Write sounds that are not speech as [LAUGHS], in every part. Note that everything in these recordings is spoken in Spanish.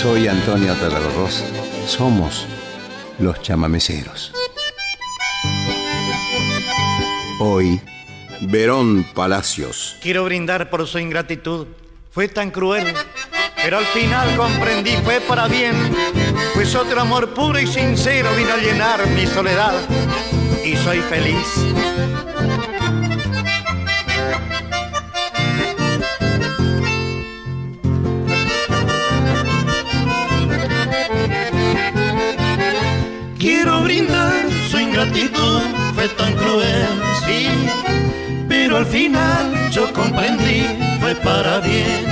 Soy Antonio Tarragorros. Somos los chamameceros. Hoy, Verón Palacios. Quiero brindar por su ingratitud. Fue tan cruel, pero al final comprendí fue para bien, pues otro amor puro y sincero vino a llenar mi soledad y soy feliz. Ingratitud, fue tan cruel, sí, pero al final yo comprendí, fue para bien,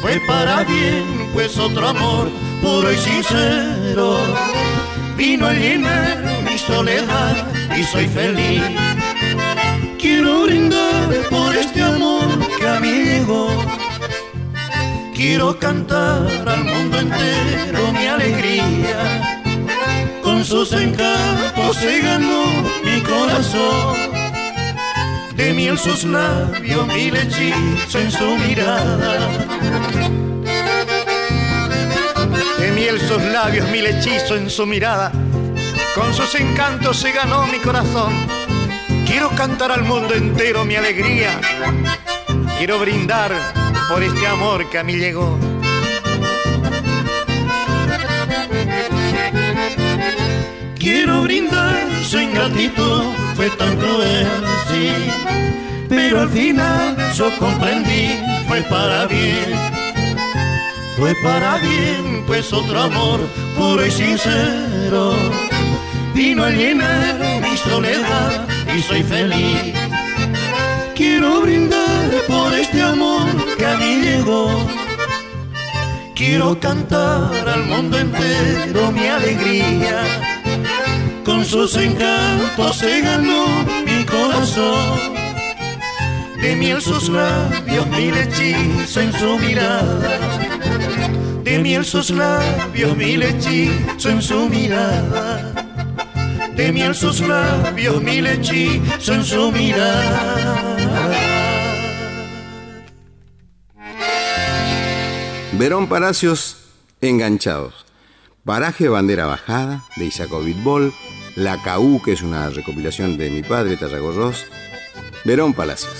fue para bien, pues otro amor puro y sincero vino a llenar mi soledad y soy feliz. Quiero brindar por este amor que a mí llegó. Quiero cantar al mundo entero mi alegría. Con sus encantos se ganó mi corazón. De miel sus labios, mi hechizo en su mirada de miel sus labios, mil hechizo en su mirada. Con sus encantos se ganó mi corazón. Quiero cantar al mundo entero mi alegría. Quiero brindar por este amor que a mí llegó. Quiero brindar su ingratitud, fue tan cruel, sí. Pero al final yo comprendí, fue para bien fue para bien, pues otro amor puro y sincero vino a llenar mi soledad y soy feliz. Quiero brindar por este amor que a mí llegó. Quiero cantar al mundo entero mi alegría. Con sus encantos se ganó mi corazón. De miel sus labios, mil hechizos en su mirada de miel sus labios, mil hechizos en su mirada. De miel sus labios, mil hechizos en su mirada. Verón Palacios, Enganchados. Paraje Bandera Bajada, de Isaco Bitbol. La Caú, que es una recopilación de mi padre, Tarragorros. Verón Palacios.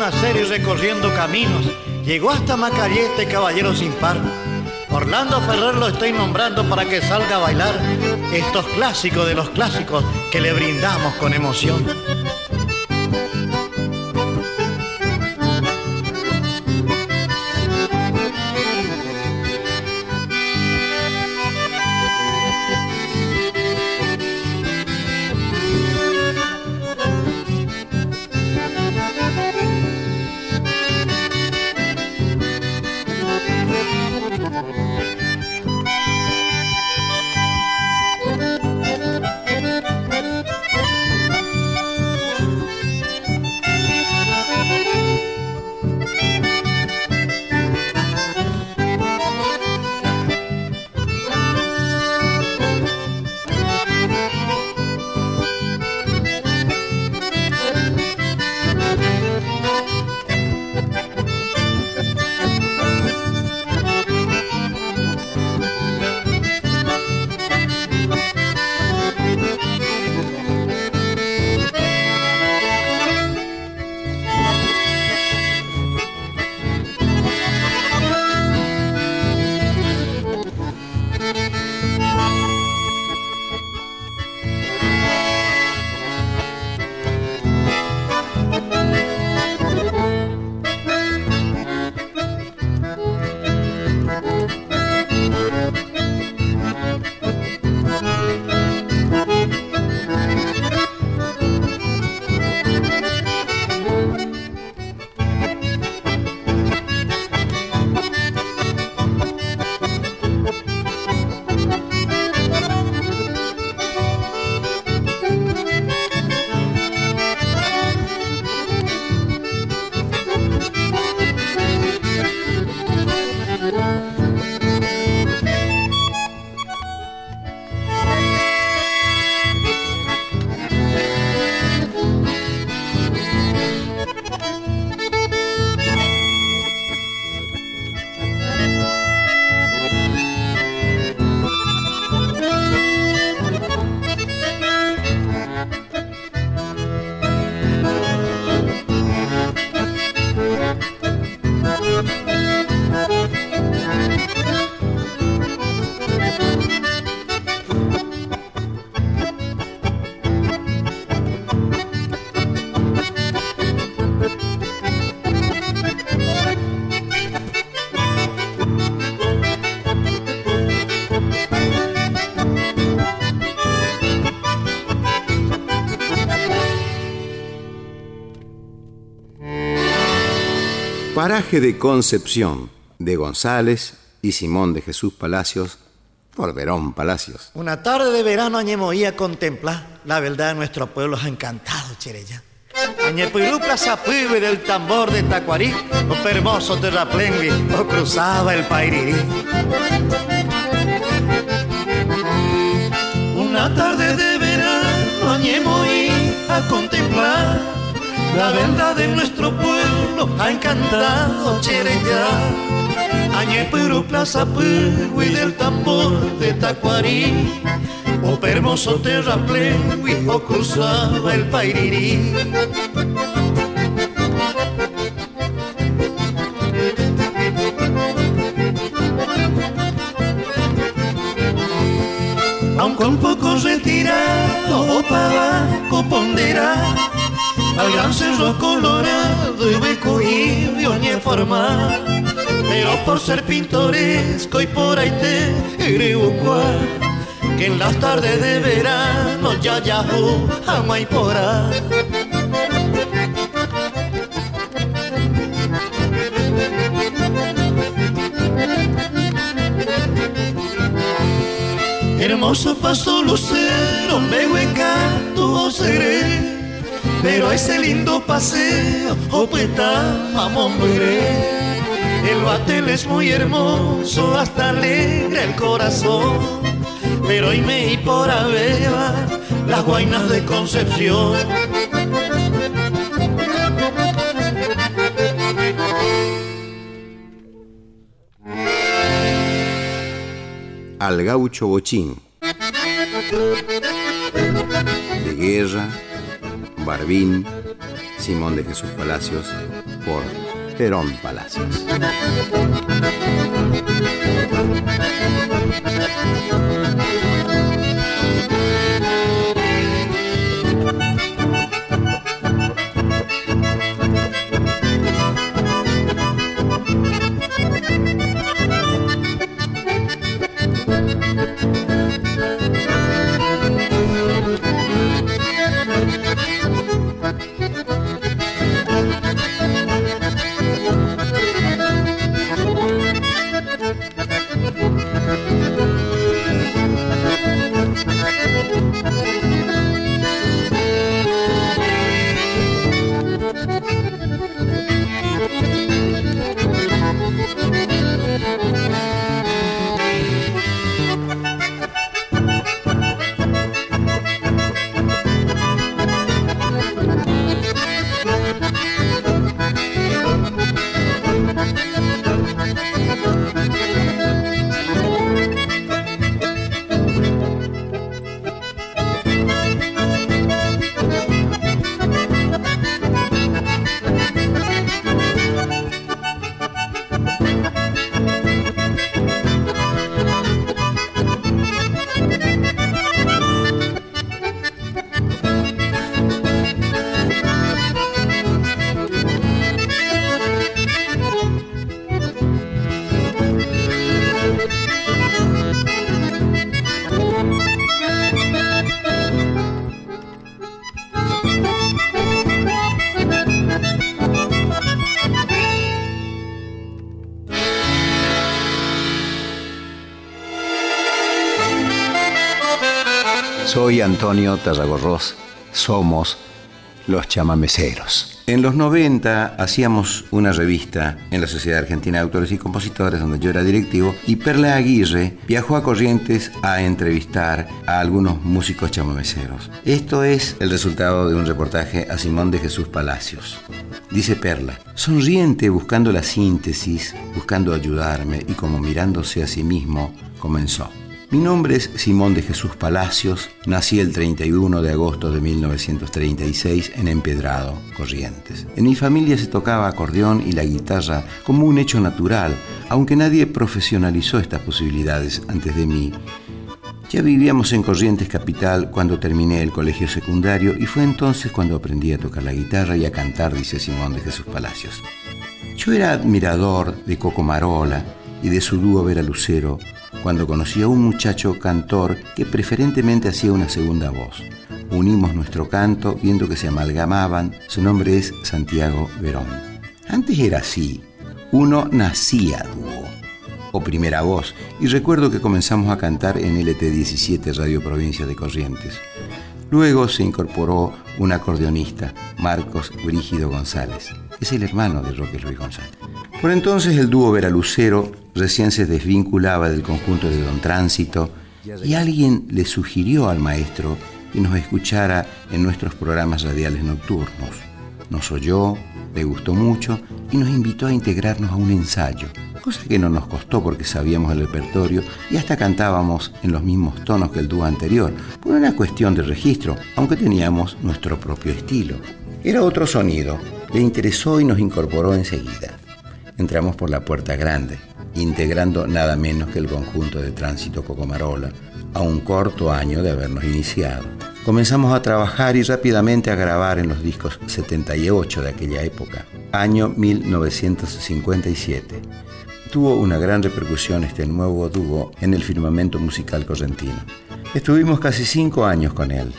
Nacer y recorriendo caminos. Llegó hasta Macalleste, caballero sin par. Orlando Ferrer lo estoy nombrando para que salga a bailar estos clásicos de los clásicos que le brindamos con emoción. Paraje de Concepción, de González y Simón de Jesús Palacios, por Verón Palacios. Una tarde de verano a contemplar la verdad de nuestro pueblo encantado, Chereya. Añepirú plaza del tambor de Tacuarí, o hermoso terraplengui, o cruzaba el Pairirí. Una tarde de verano añemoí a contemplar la verdad de nuestro pueblo ha encantado Chereya. Añepirú plaza del tambor de Tacuarí, o hermoso terraplengui, o cruzaba el Pairirí. aunque un poco retirado o para ponderar al gran cerro colorado y beco y formal pero por ser pintoresco y por ahí te cual que en las tardes de verano ya ya ama y Hermoso paso lucero, me canto seré, pero ese lindo paseo, oh mamón El batel es muy hermoso, hasta alegra el corazón, pero hoy me y por Aveva, las guainas de Concepción. al gaucho bochín. De Guerra, Barbín, Simón de Jesús Palacios, por Perón Palacios. Soy Antonio Tarragorros. Somos los chamameceros. En los 90 hacíamos una revista en la Sociedad Argentina de Autores y Compositores, donde yo era directivo, y Perla Aguirre viajó a Corrientes a entrevistar a algunos músicos chamameceros. Esto es el resultado de un reportaje a Simón de Jesús Palacios. Dice Perla, sonriente buscando la síntesis, buscando ayudarme y como mirándose a sí mismo, comenzó. Mi nombre es Simón de Jesús Palacios, nací el 31 de agosto de 1936 en Empedrado, Corrientes. En mi familia se tocaba acordeón y la guitarra como un hecho natural, aunque nadie profesionalizó estas posibilidades antes de mí. Ya vivíamos en Corrientes Capital cuando terminé el colegio secundario y fue entonces cuando aprendí a tocar la guitarra y a cantar, dice Simón de Jesús Palacios. Yo era admirador de Coco Marola y de su dúo Vera Lucero, cuando conocí a un muchacho cantor que preferentemente hacía una segunda voz. Unimos nuestro canto viendo que se amalgamaban. Su nombre es Santiago Verón. Antes era así. uno nacía dúo o primera voz y recuerdo que comenzamos a cantar en LT17 Radio Provincia de Corrientes. Luego se incorporó un acordeonista, Marcos Brígido González. Es el hermano de Roque Luis González. Por entonces el dúo Vera Lucero recién se desvinculaba del conjunto de Don Tránsito y alguien le sugirió al maestro que nos escuchara en nuestros programas radiales nocturnos. Nos oyó, le gustó mucho y nos invitó a integrarnos a un ensayo, cosa que no nos costó porque sabíamos el repertorio y hasta cantábamos en los mismos tonos que el dúo anterior, por una cuestión de registro, aunque teníamos nuestro propio estilo. Era otro sonido, le interesó y nos incorporó enseguida. Entramos por la puerta grande, integrando nada menos que el conjunto de tránsito Cocomarola, a un corto año de habernos iniciado. Comenzamos a trabajar y rápidamente a grabar en los discos 78 de aquella época, año 1957. Tuvo una gran repercusión este nuevo dúo en el firmamento musical correntino. Estuvimos casi cinco años con él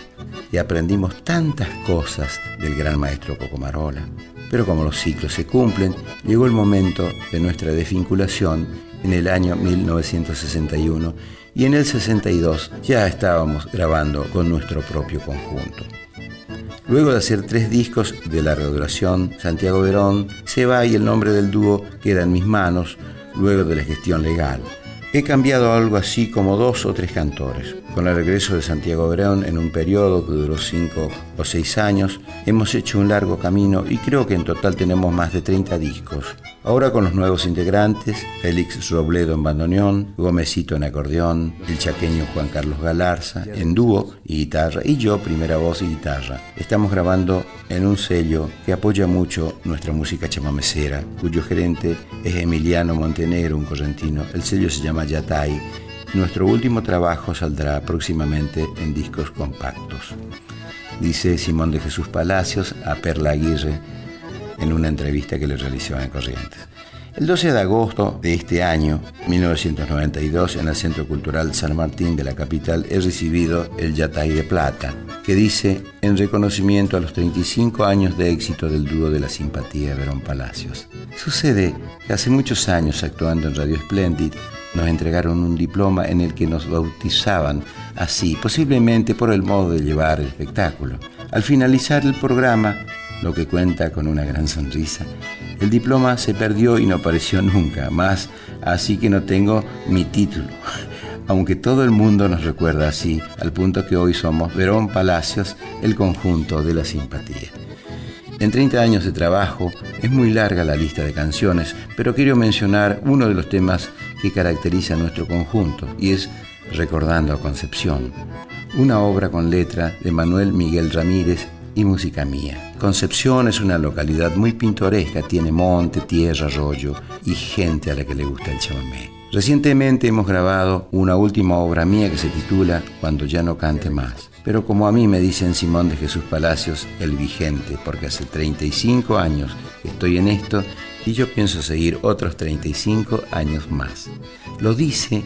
y aprendimos tantas cosas del gran maestro Cocomarola. Pero como los ciclos se cumplen, llegó el momento de nuestra desvinculación en el año 1961 y en el 62 ya estábamos grabando con nuestro propio conjunto. Luego de hacer tres discos de larga duración, Santiago Verón se va y el nombre del dúo queda en mis manos luego de la gestión legal. He cambiado algo así como dos o tres cantores. Con el regreso de Santiago Verón en un periodo que duró cinco o seis años, hemos hecho un largo camino y creo que en total tenemos más de 30 discos. Ahora con los nuevos integrantes, Félix Robledo en bandoneón, Gómezito en acordeón, el chaqueño Juan Carlos Galarza en dúo y guitarra y yo primera voz y guitarra. Estamos grabando en un sello que apoya mucho nuestra música chamamecera, cuyo gerente es Emiliano Montenegro, un correntino. El sello se llama Yatay nuestro último trabajo saldrá próximamente en discos compactos, dice Simón de Jesús Palacios a Perla Aguirre en una entrevista que le realizó en Corrientes. El 12 de agosto de este año, 1992, en el Centro Cultural San Martín de la capital, he recibido el Yatay de Plata, que dice en reconocimiento a los 35 años de éxito del dúo de la simpatía Verón Palacios. Sucede que hace muchos años, actuando en Radio Splendid, nos entregaron un diploma en el que nos bautizaban así, posiblemente por el modo de llevar el espectáculo. Al finalizar el programa, lo que cuenta con una gran sonrisa. El diploma se perdió y no apareció nunca más, así que no tengo mi título. [LAUGHS] Aunque todo el mundo nos recuerda así, al punto que hoy somos Verón Palacios, el conjunto de la simpatía. En 30 años de trabajo es muy larga la lista de canciones, pero quiero mencionar uno de los temas que caracteriza nuestro conjunto y es Recordando a Concepción, una obra con letra de Manuel Miguel Ramírez y música mía. Concepción es una localidad muy pintoresca, tiene monte, tierra, arroyo y gente a la que le gusta el chamamé. Recientemente hemos grabado una última obra mía que se titula Cuando ya no cante más. Pero como a mí me dicen Simón de Jesús Palacios, el vigente, porque hace 35 años estoy en esto y yo pienso seguir otros 35 años más. Lo dice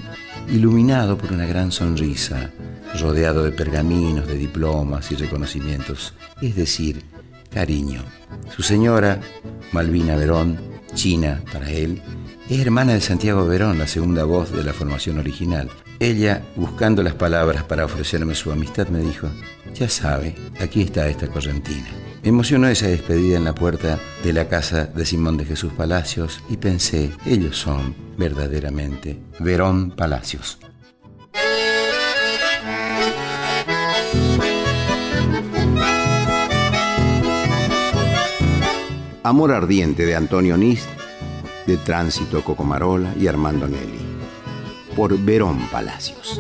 iluminado por una gran sonrisa, rodeado de pergaminos, de diplomas y reconocimientos, es decir, cariño. Su señora, Malvina Verón, china para él, es hermana de Santiago Verón, la segunda voz de la formación original. Ella, buscando las palabras para ofrecerme su amistad, me dijo, ya sabe, aquí está esta correntina. Me emocionó esa despedida en la puerta de la casa de Simón de Jesús Palacios y pensé, ellos son verdaderamente Verón Palacios. Amor ardiente de Antonio Nist, de Tránsito Cocomarola y Armando Nelly, por Verón Palacios.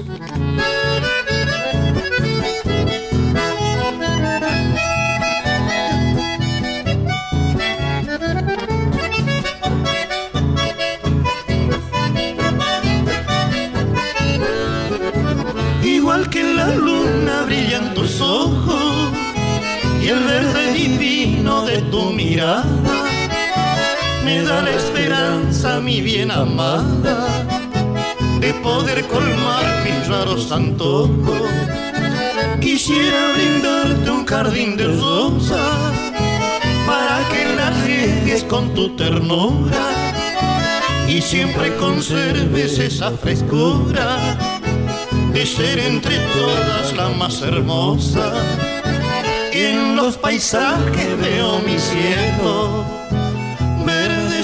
Mi bien amada, de poder colmar mis raros antojos. Quisiera brindarte un jardín de rosas para que las riegues con tu ternura y siempre conserves esa frescura de ser entre todas la más hermosa. En los paisajes veo mi cielo,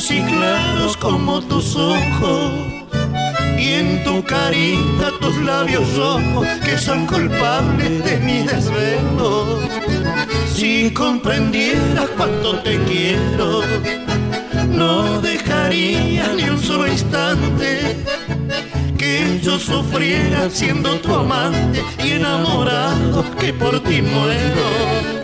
y claros como tus ojos. Y en tu carita tus labios rojos que son culpables de mi desvelo. Si comprendieras cuánto te quiero, no dejaría ni un solo instante que yo sufriera siendo tu amante y enamorado que por ti muero.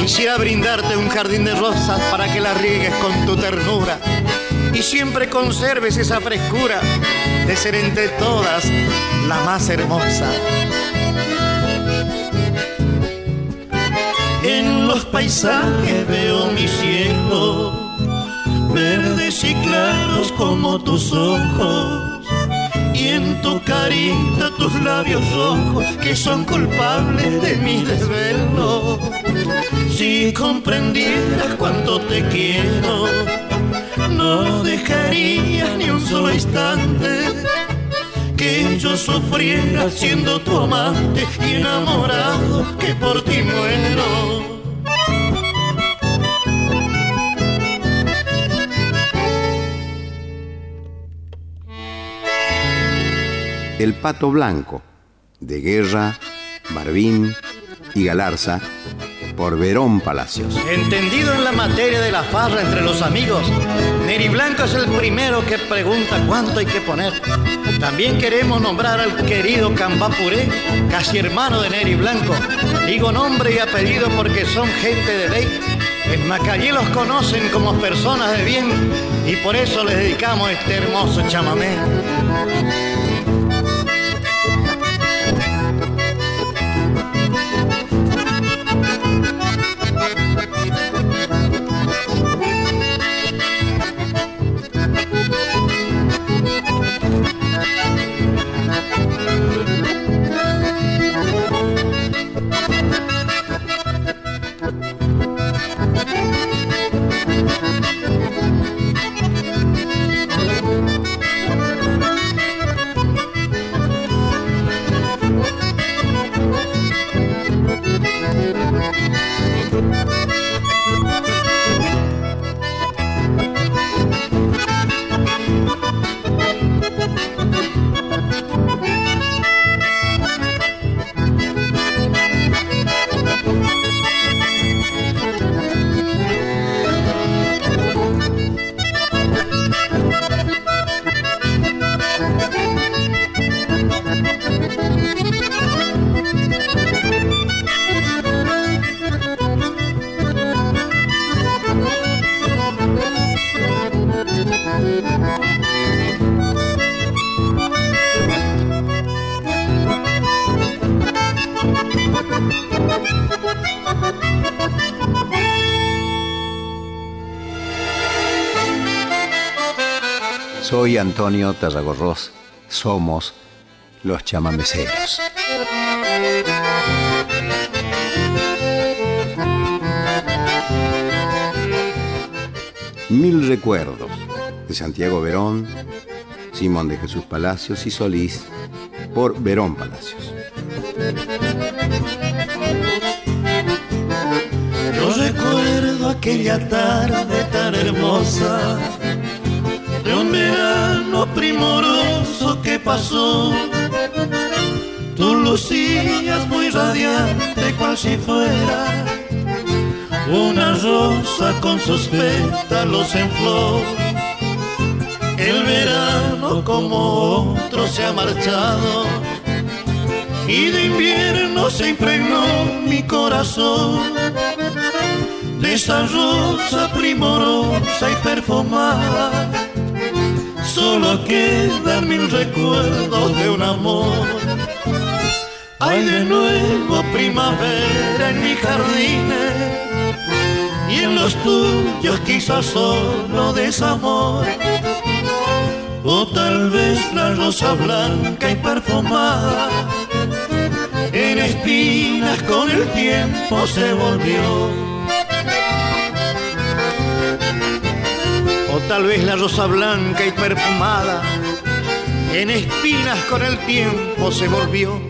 Quisiera brindarte un jardín de rosas para que las riegues con tu ternura y siempre conserves esa frescura de ser entre todas la más hermosa. En los paisajes veo mi cielo, verdes y claros como tus ojos. Y en tu carita tus labios rojos que son culpables de mi desvelo. Si comprendieras cuánto te quiero, no dejaría ni un solo instante que yo sufriera siendo tu amante y enamorado que por ti muero. El pato blanco, de Guerra, Barbín y Galarza, por Verón Palacios. Entendido en la materia de la farra entre los amigos, Neri Blanco es el primero que pregunta cuánto hay que poner. También queremos nombrar al querido Cambapuré, casi hermano de Neri Blanco. Digo nombre y apellido porque son gente de ley. En Macallé los conocen como personas de bien y por eso les dedicamos este hermoso chamamé. Soy Antonio Tarragorros. Somos los chamameceros. Mil recuerdos de Santiago Verón, Simón de Jesús Palacios y Solís por Verón Palacios. Pasó. Tú lucías muy radiante cual si fuera una rosa con sus pétalos en flor. El verano como otro se ha marchado y de invierno se impregnó mi corazón de esa rosa primorosa y perfumada. Solo quedan mil recuerdos de un amor. Hay de nuevo primavera en mi jardín y en los tuyos quizás solo desamor. O tal vez la rosa blanca y perfumada en espinas con el tiempo se volvió. Tal vez la rosa blanca y perfumada en espinas con el tiempo se volvió.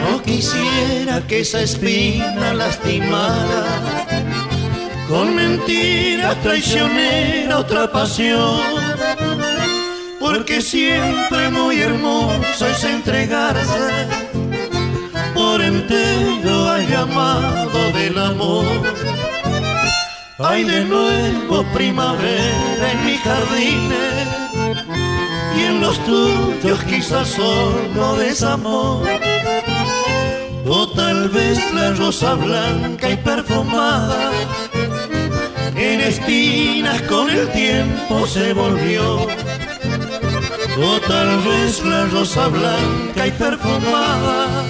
No quisiera que esa espina lastimara con mentira traicionera otra pasión. Porque siempre muy hermoso es entregarse por entero al llamado del amor. Hay de nuevo primavera en mis jardines y en los tuyos quizás solo desamor. O tal vez la rosa blanca y perfumada en espinas con el tiempo se volvió. O tal vez la rosa blanca y perfumada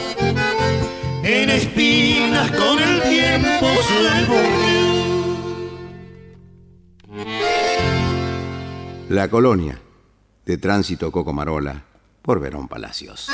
en espinas con el tiempo se volvió. La colonia de tránsito Cocomarola por Verón Palacios.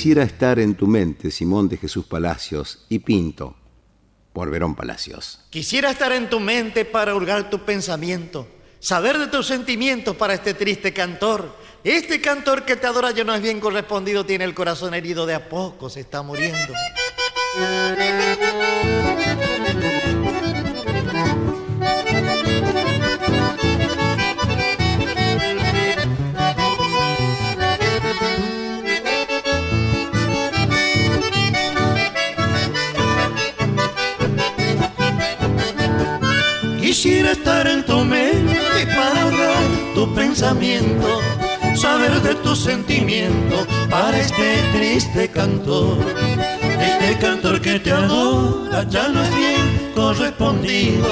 Quisiera estar en tu mente, Simón de Jesús Palacios y Pinto, por Verón Palacios. Quisiera estar en tu mente para hurgar tu pensamiento, saber de tus sentimientos para este triste cantor. Este cantor que te adora ya no es bien correspondido, tiene el corazón herido de a poco, se está muriendo. Quisiera estar en tu mente para dar tu pensamiento, saber de tu sentimiento para este triste cantor. Este cantor que te adora ya no es bien correspondido,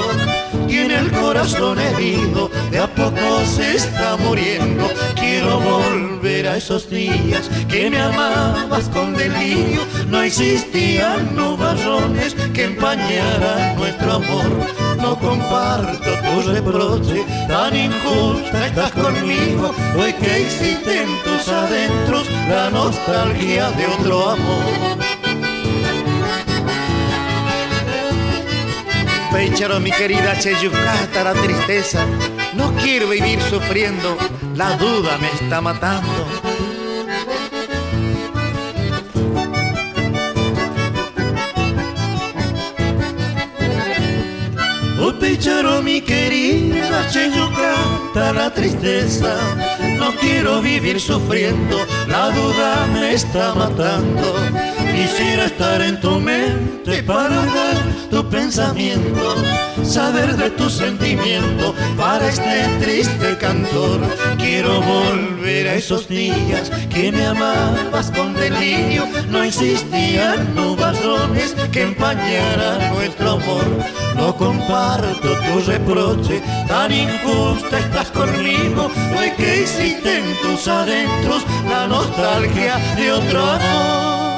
tiene el corazón herido, de a poco se está muriendo. Quiero volver a esos días que me amabas con delirio, no existían nubarrones que empañaran nuestro amor no comparto tu reproche, tan injusta estás conmigo, hoy que existe en tus adentros la nostalgia de otro amor. Pechero, mi querida Cheyucata, la tristeza, no quiero vivir sufriendo, la duda me está matando. Picharo mi querida noche yo canta la tristeza. No quiero vivir sufriendo, la duda me está matando. Quisiera estar en tu mente para dar tu pensamiento, saber de tu sentimiento para este triste cantor. Quiero volver a esos días que me amabas con delirio. No existían nubarrones que empañaran nuestro amor. No comparto tu reproche, tan injusta estás conmigo. Hay que hiciste en tus adentros la nostalgia de otro amor.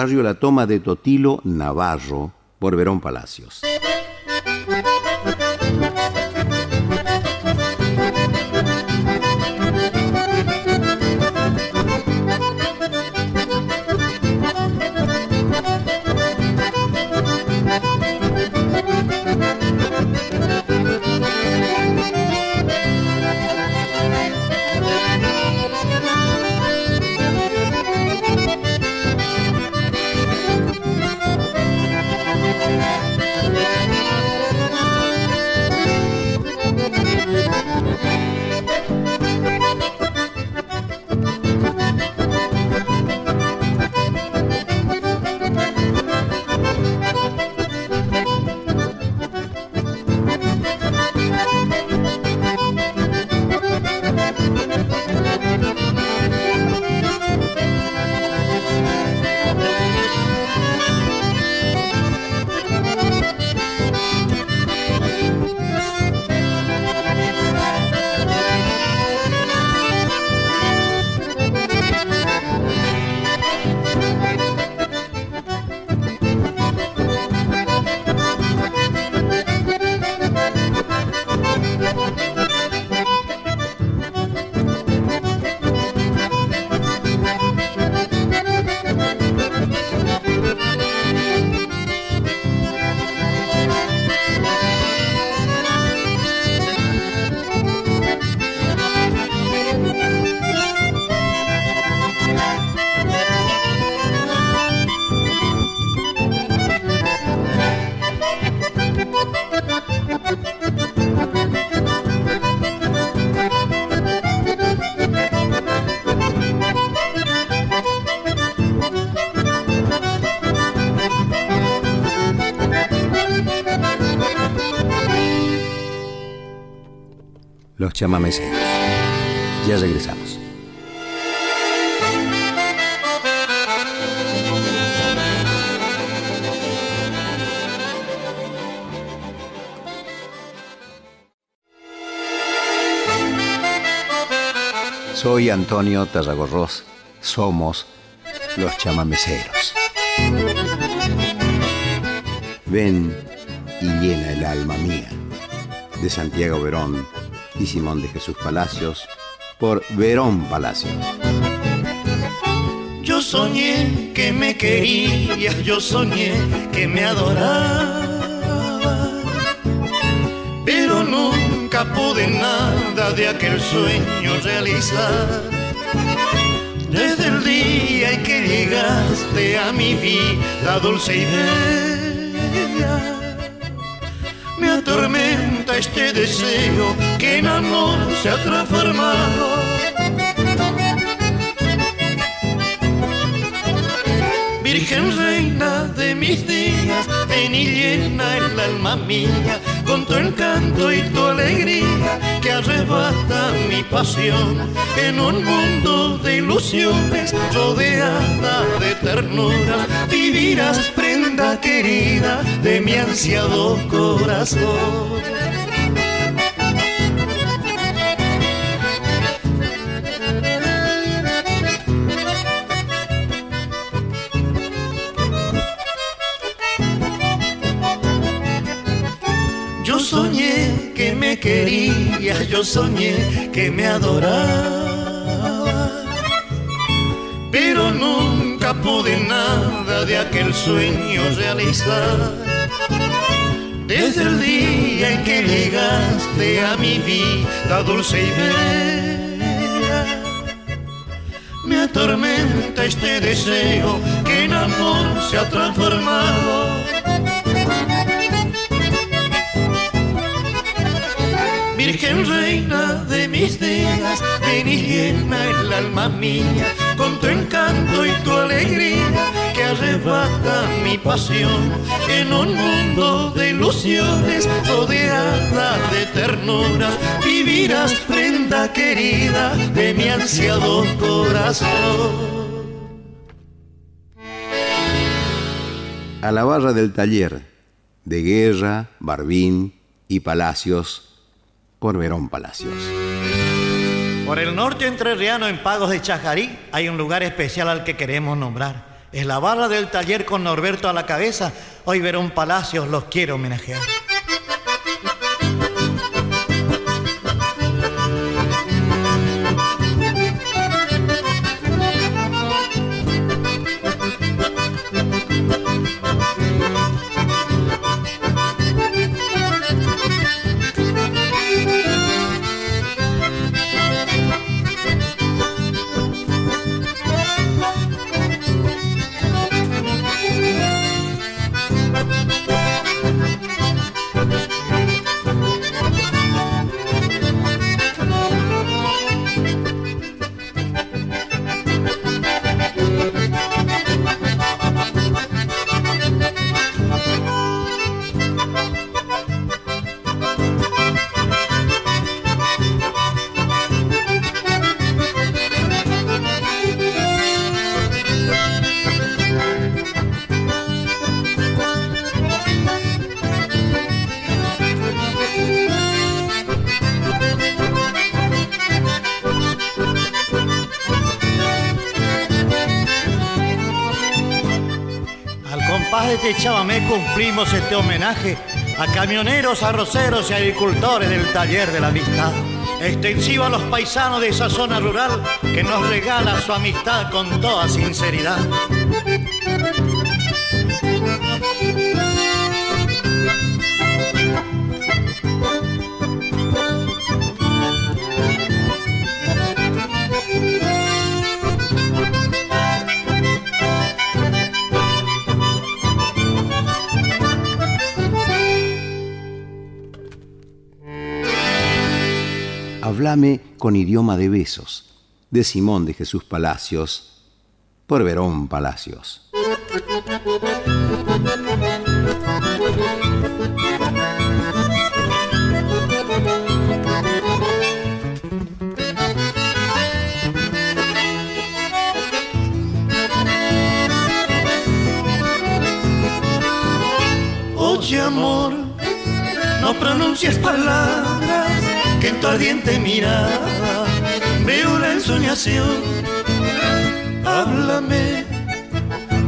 Barrio La Toma de Totilo, Navarro, por Verón Palacios. Chamameseros. Ya regresamos. Soy Antonio Tarragorros. Somos los chamameceros. Ven y llena el alma mía. De Santiago Verón y Simón de Jesús Palacios por Verón Palacios. Yo soñé que me querías, yo soñé que me adoraba, pero nunca pude nada de aquel sueño realizar. Desde el día en que llegaste a mi vida dulce y bella atormenta este deseo que en amor se ha transformado. Virgen reina de mis días, ven y llena el alma mía con tu encanto y tu alegría que arrebata mi pasión en un mundo de ilusiones rodeada de ternura vivirás prenda querida de mi ansiado corazón yo soñé que me adoraba. Pero nunca pude nada de aquel sueño realizar. Desde el día en que llegaste a mi vida dulce y bella, me atormenta este deseo que en amor se ha transformado Ven reina de mis días, ven y llena el alma mía con tu encanto y tu alegría que arrebata mi pasión en un mundo de ilusiones rodeada de ternuras vivirás prenda querida de mi ansiado corazón. A la barra del taller de Guerra, Barbín y Palacios por Verón Palacios. Por el norte entrerriano en Pagos de Chajarí hay un lugar especial al que queremos nombrar. Es la barra del taller con Norberto a la cabeza. Hoy Verón Palacios los quiero homenajear. Me cumplimos este homenaje a camioneros, arroceros y agricultores del taller de la amistad. Extensivo a los paisanos de esa zona rural que nos regala su amistad con toda sinceridad. Hablame con idioma de besos, de Simón de Jesús Palacios, por Verón Palacios. Oye amor, no pronuncies palabras que en tu ardiente mirada veo la ensoñación. Háblame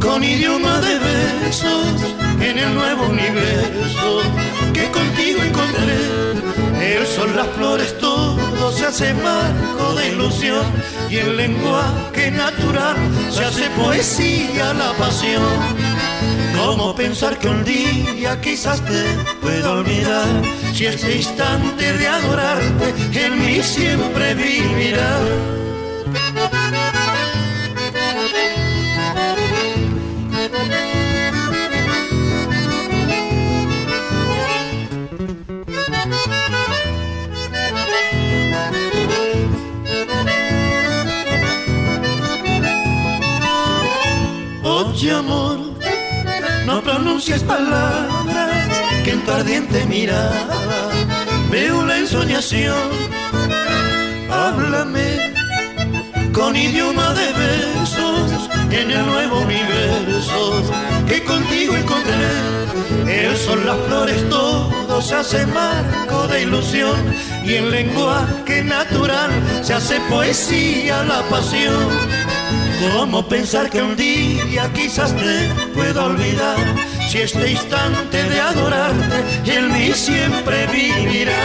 con idioma de besos en el nuevo universo que contigo encontré. El sol, las flores, todo se hace marco de ilusión y el lenguaje natural se hace poesía la pasión. ¿Cómo pensar que un día quizás te pueda olvidar? Si este instante de adorarte en mí siempre vivirá. No pronuncies palabras que en tu ardiente mirada veo la ensoñación. Háblame con idioma de besos en el nuevo universo que contigo encontré. El sol, las flores, todo se hace marco de ilusión y en lenguaje natural se hace poesía la pasión. ¿Cómo pensar que un día quizás te pueda olvidar? Si este instante de adorarte en mí siempre vivirá.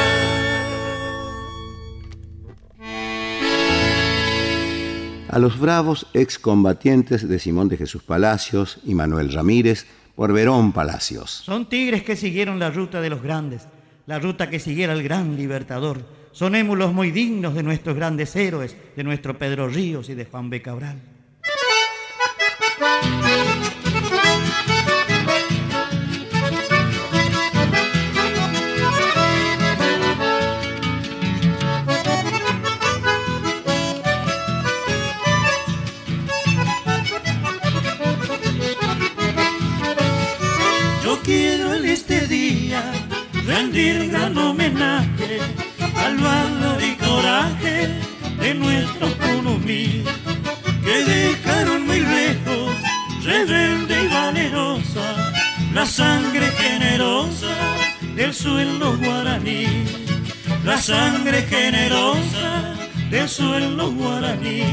A los bravos excombatientes de Simón de Jesús Palacios y Manuel Ramírez por Verón Palacios. Son tigres que siguieron la ruta de los grandes, la ruta que siguiera el gran libertador. Son émulos muy dignos de nuestros grandes héroes, de nuestro Pedro Ríos y de Juan B. Cabral. Al valor y coraje de nuestros Punumí, que dejaron muy lejos, rebelde y valerosa, la sangre generosa del suelo guaraní, la sangre generosa del suelo guaraní.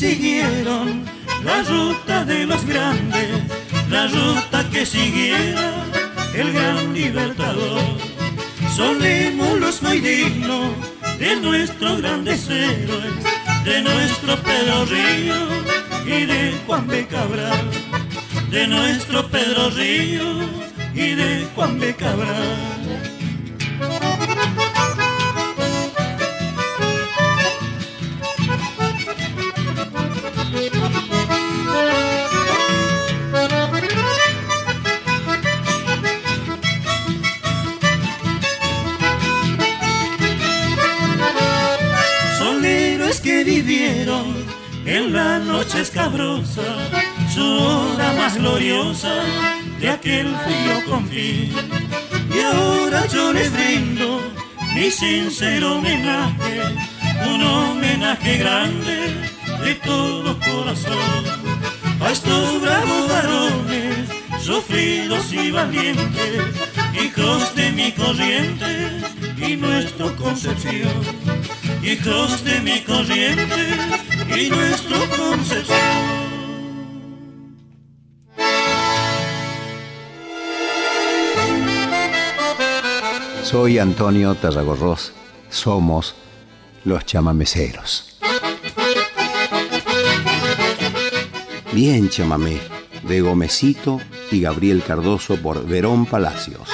Siguieron la ruta de los grandes, la ruta que siguiera el gran libertador. Solemos los muy dignos de nuestros grandes héroes, de nuestro Pedro Río y de Juan B. Cabral, de nuestro Pedro Río y de Juan B. Cabral. Escabrosa, su hora más gloriosa de aquel frío confín. Y ahora yo les brindo mi sincero homenaje, un homenaje grande de todo corazón a estos bravos varones, sufridos y valientes, hijos de mi corriente y nuestra concepción, hijos de mi corriente y nuestro Concepción. Soy Antonio Tarragorros. Somos los chamameceros. Bien chamamé, de Gomecito y Gabriel Cardoso por Verón Palacios.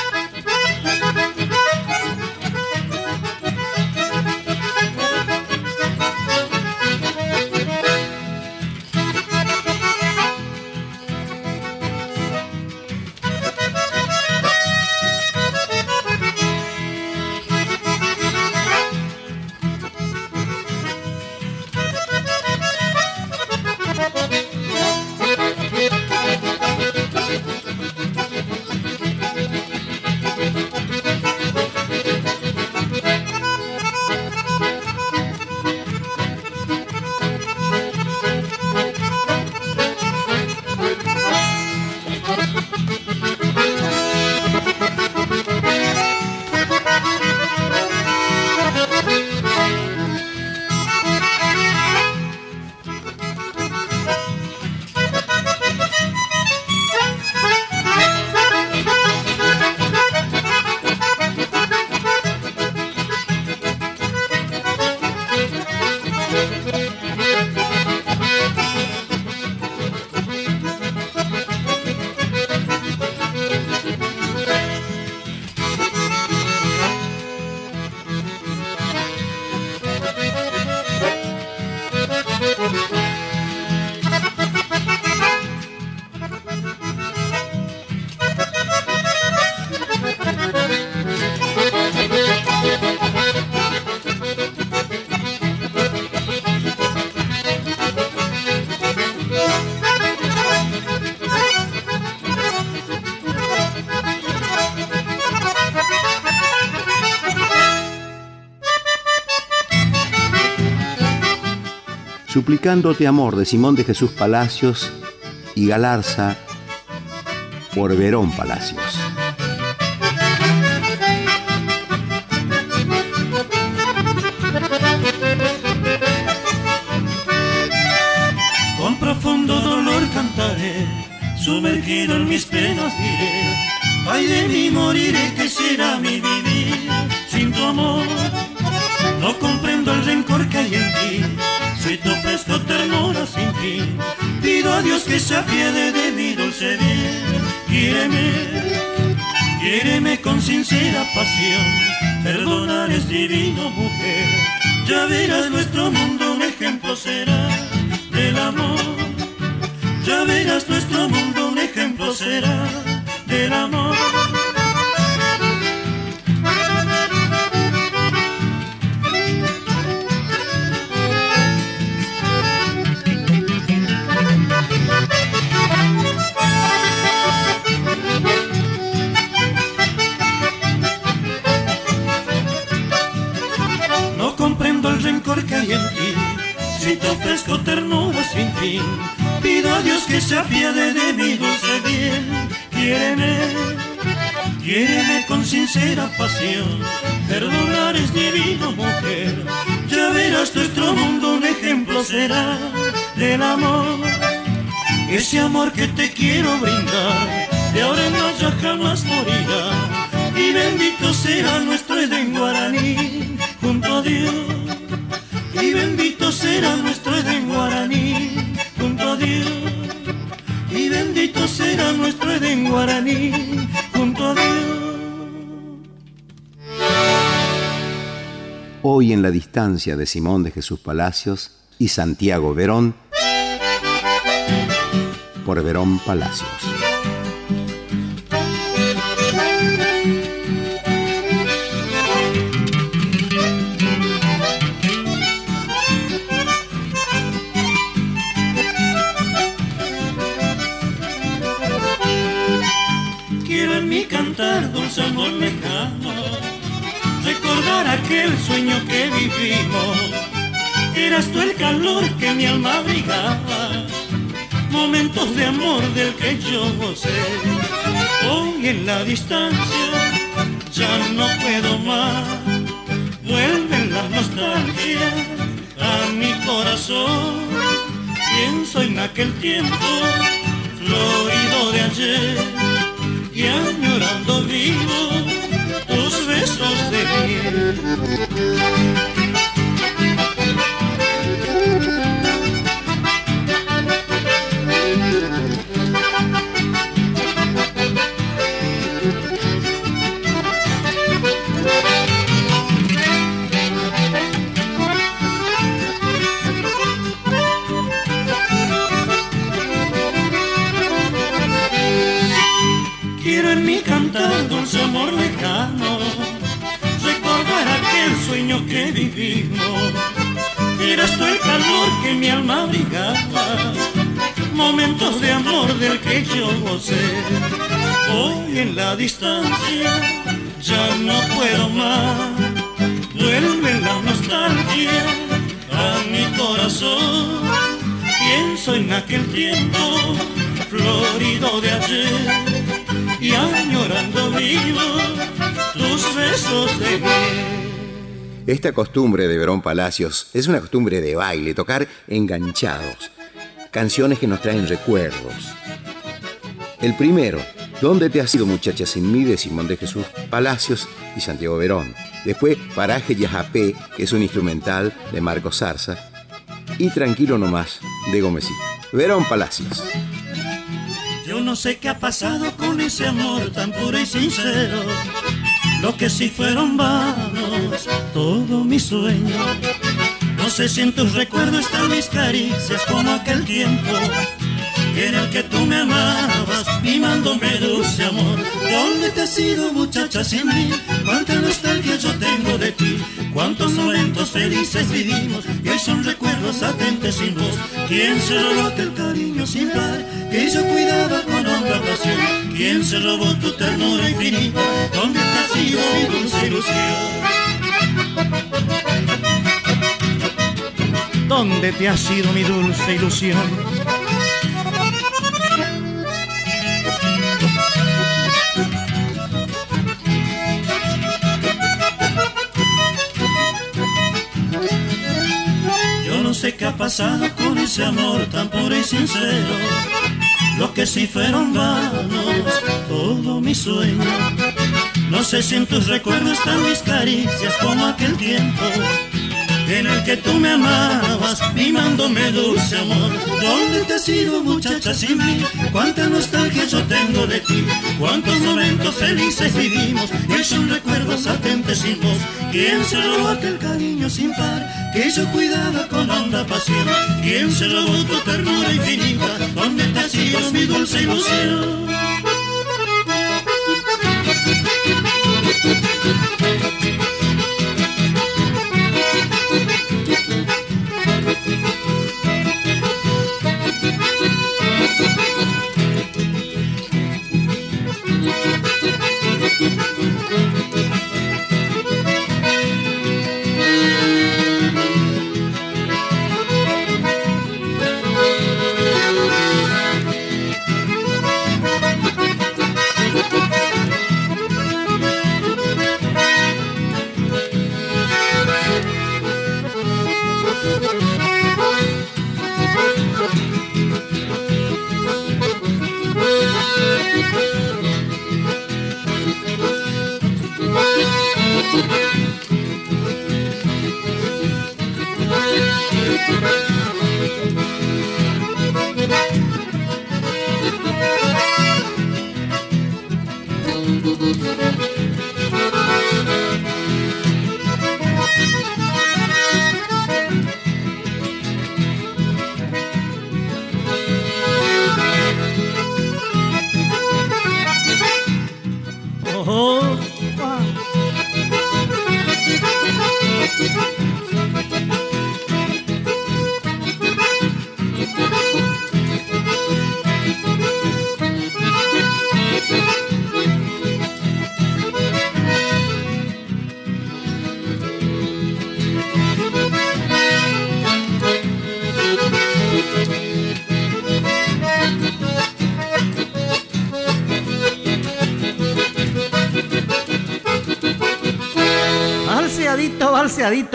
Suplicándote amor de Simón de Jesús Palacios y Galarza por Verón Palacios. Con profundo dolor cantaré, sumergido en mis penas diré, ay de mí moriré, que será mi vivir sin tu amor. No comprendo el rencor que hay en ti soy tu fresco ternura sin fin. Pido a Dios que se apiade de mi dulce bien. Quiéreme, quiéreme con sincera pasión. Perdonar es divino, mujer. Ya verás nuestro mundo un ejemplo será del amor. Ya verás nuestro mundo un ejemplo será del amor. Pido a Dios que se apiade de mi dulce bien. Quiéreme, quiéreme con sincera pasión. Perdonar es divino, mujer. Ya verás nuestro mundo un ejemplo será del amor. Ese amor que te quiero brindar, de ahora en ya jamás morirá. Y bendito será nuestro Edén guaraní junto a Dios. Y bendito será nuestro Edén Y bendito será nuestro Edén guaraní junto a Dios. Hoy en la distancia de Simón de Jesús Palacios y Santiago Verón, por Verón Palacios. Recordar aquel sueño que vivimos. Eras tú el calor que mi alma abrigaba, momentos de amor del que yo gocé. Hoy en la distancia ya no puedo más, vuelven las nostalgias a mi corazón. Pienso en aquel tiempo florido de ayer y añorando vivo besos de miel. Calor que mi alma abrigaba, momentos de amor del que yo gocé. Hoy en la distancia ya no puedo más, vuelve la nostalgia a mi corazón. Pienso en aquel tiempo florido de ayer y añorando vivo tus besos de Esta costumbre de Verón Palacios es una costumbre de baile, tocar enganchados, canciones que nos traen recuerdos. El primero, ¿Dónde te has ido muchacha sin mí? de Simón de Jesús Palacios y Santiago Verón. Después, Paraje Yajapé, que es un instrumental de Marcos Zarza. Y Tranquilo nomás, de Gómez. Verón Palacios. Yo no sé qué ha pasado con ese amor tan puro y sincero. Lo que sí fueron vanos, todo mi sueño. No sé si en tus recuerdos están mis caricias como aquel tiempo en el que tú me amabas, mimándome dulce amor. ¿Dónde te has ido, muchacha, sin mí? Cuánta nostalgia yo tengo de ti, cuántos momentos felices vivimos, y hoy son recuerdos atentes sin voz. ¿Quién se robó aquel cariño sin par que yo cuidaba con honra pasión? ¿Quién se robó tu ternura infinita? ¿Dónde te has ido, mi dulce ilusión? ¿Dónde te has ido mi dulce ilusión? sé qué ha pasado con ese amor tan puro y sincero. Lo que sí fueron vanos, todo mi sueño. No sé si en tus recuerdos están mis caricias como aquel tiempo en el que tú me amabas, mimándome dulce amor. ¿Dónde te has ido, muchacha, sin mí? Cuánta nostalgia yo tengo de ti, cuántos momentos felices vivimos, y son recuerdos atentes sin voz. ¿Quién se robó aquel cariño sin par que yo cuidaba con honda pasión. ¿Quién se robó tu ternura infinita? ¿Dónde te hacías mi dulce ilusión?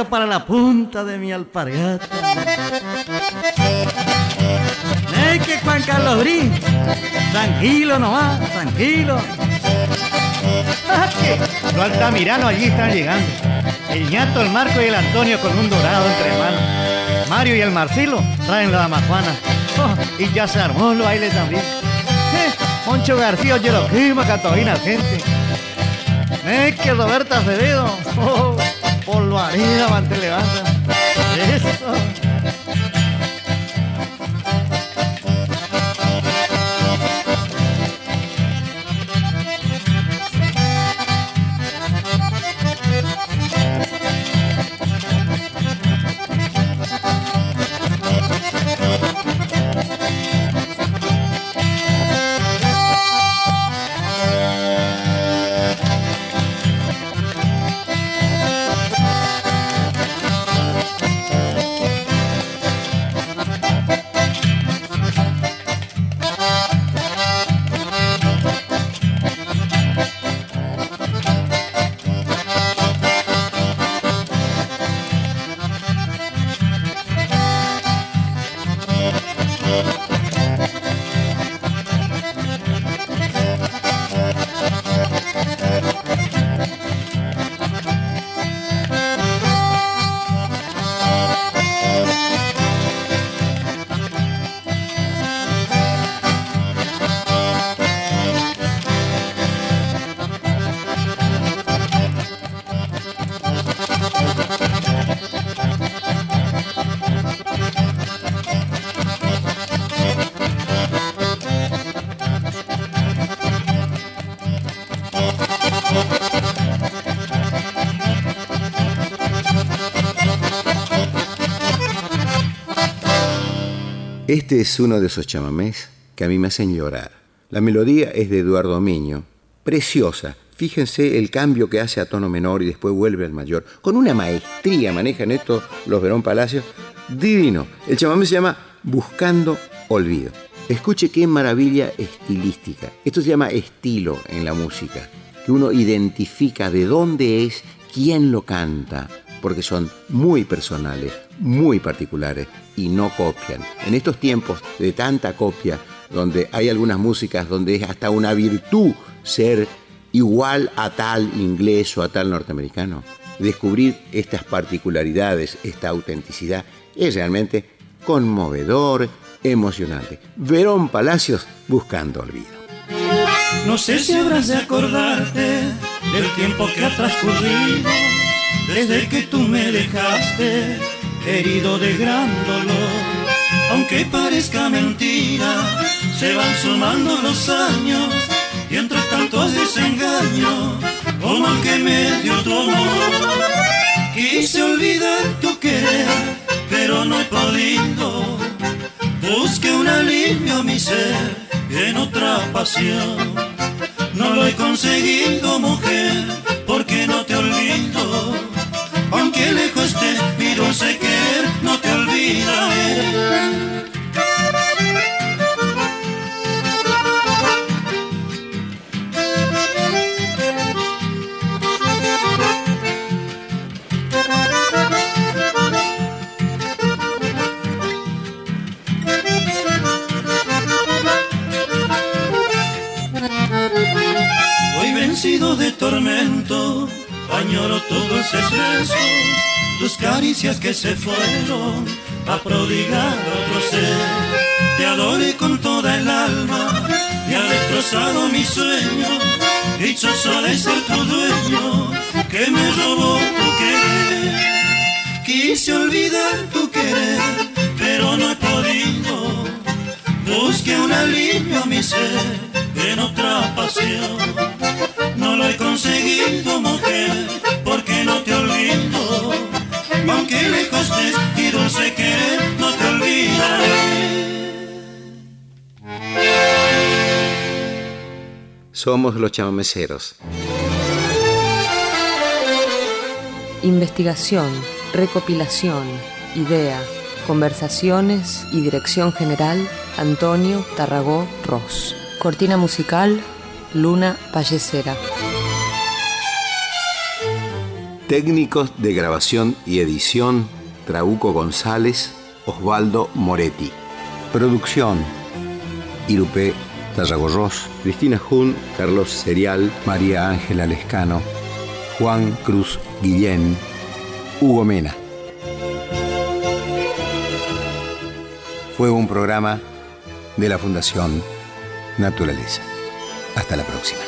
Para la punta de mi alpargata. Es que Juan Carlos Brin, tranquilo nomás, tranquilo. Los altamiranos allí están llegando. El ñato, el Marco y el Antonio con un dorado entre manos. Mario y el Marcelo traen la damajuana. Oh, y ya se armó los bailes también. Eh, Moncho García oye lo clima, Catalina gente. Es que Roberta Acevedo. Oh, lo haría, mante levanta. Este es uno de esos chamamés que a mí me hacen llorar. La melodía es de Eduardo Miño, preciosa. Fíjense el cambio que hace a tono menor y después vuelve al mayor. Con una maestría manejan esto los Verón Palacios. Divino. El chamamé se llama Buscando Olvido. Escuche qué maravilla estilística. Esto se llama estilo en la música, que uno identifica de dónde es, quién lo canta, porque son muy personales, muy particulares y no copian. En estos tiempos de tanta copia, donde hay algunas músicas donde es hasta una virtud ser igual a tal inglés o a tal norteamericano, descubrir estas particularidades, esta autenticidad, es realmente conmovedor, emocionante. Verón Palacios buscando olvido. No sé si habrás de acordarte del tiempo que ha transcurrido desde que tú me dejaste herido de gran dolor. Aunque parezca mentira, se van sumando los años y entre tantos desengaños, como el que me dio tu amor. Quise olvidar tu querer, pero no he podido. Busque un alivio a mi ser en otra pasión. No lo he conseguido, mujer, porque no te olvido. Aunque lejos estés, miro sé querer, no te olvidaré. de tormento, añoro todos esos besos, tus caricias que se fueron a prodigar otro ser. Te adoré con toda el alma y ha destrozado mi sueño, dichoso de ser tu dueño, que me robó tu querer. Quise olvidar tu querer, pero no he podido. Busqué un alivio a mi ser en otra pasión he conseguido, mujer, porque no te olvido. Aunque lejos estés y dulce querer, no te olvidaré. Somos los chamameceros. Investigación, recopilación, idea, conversaciones y dirección general, Antonio Tarragó Ross. Cortina musical, Luna Pallecera. Técnicos de grabación y edición, Trauco González, Osvaldo Moretti. Producción, Irupé Tarragorros, Cristina Jun, Carlos Serial, María Ángela Lescano, Juan Cruz Guillén, Hugo Mena. Fue un programa de la Fundación Naturaleza. Hasta la próxima.